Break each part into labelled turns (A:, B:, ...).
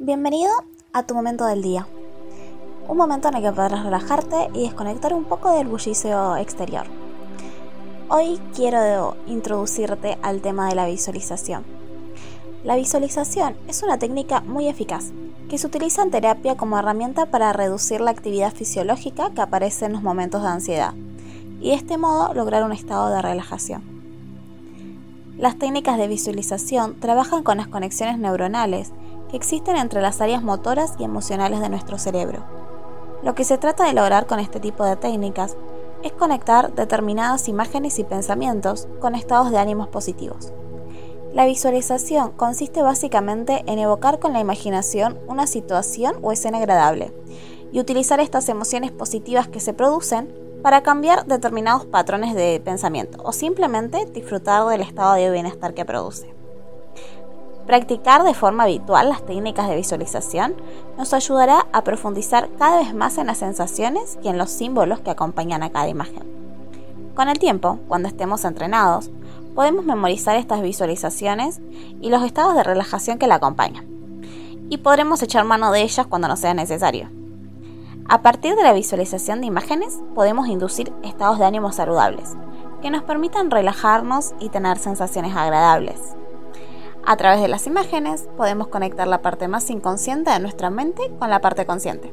A: Bienvenido a tu momento del día. Un momento en el que podrás relajarte y desconectar un poco del bullicio exterior. Hoy quiero introducirte al tema de la visualización. La visualización es una técnica muy eficaz que se utiliza en terapia como herramienta para reducir la actividad fisiológica que aparece en los momentos de ansiedad y de este modo lograr un estado de relajación. Las técnicas de visualización trabajan con las conexiones neuronales que existen entre las áreas motoras y emocionales de nuestro cerebro. Lo que se trata de lograr con este tipo de técnicas es conectar determinadas imágenes y pensamientos con estados de ánimos positivos. La visualización consiste básicamente en evocar con la imaginación una situación o escena agradable y utilizar estas emociones positivas que se producen para cambiar determinados patrones de pensamiento o simplemente disfrutar del estado de bienestar que produce. Practicar de forma habitual las técnicas de visualización nos ayudará a profundizar cada vez más en las sensaciones y en los símbolos que acompañan a cada imagen. Con el tiempo, cuando estemos entrenados, podemos memorizar estas visualizaciones y los estados de relajación que la acompañan, y podremos echar mano de ellas cuando nos sea necesario. A partir de la visualización de imágenes, podemos inducir estados de ánimo saludables, que nos permitan relajarnos y tener sensaciones agradables. A través de las imágenes podemos conectar la parte más inconsciente de nuestra mente con la parte consciente.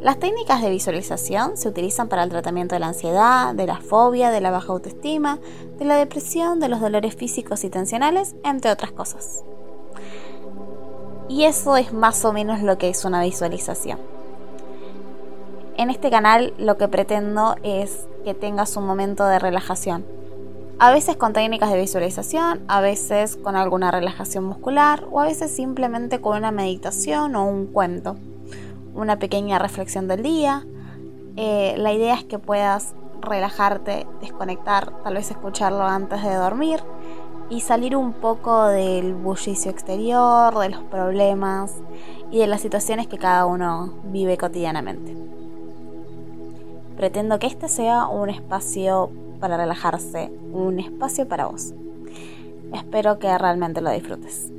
A: Las técnicas de visualización se utilizan para el tratamiento de la ansiedad, de la fobia, de la baja autoestima, de la depresión, de los dolores físicos y tensionales, entre otras cosas. Y eso es más o menos lo que es una visualización. En este canal lo que pretendo es que tengas un momento de relajación, a veces con técnicas de visualización, a veces con alguna relajación muscular o a veces simplemente con una meditación o un cuento, una pequeña reflexión del día. Eh, la idea es que puedas relajarte, desconectar, tal vez escucharlo antes de dormir y salir un poco del bullicio exterior, de los problemas y de las situaciones que cada uno vive cotidianamente. Pretendo que este sea un espacio para relajarse, un espacio para vos. Espero que realmente lo disfrutes.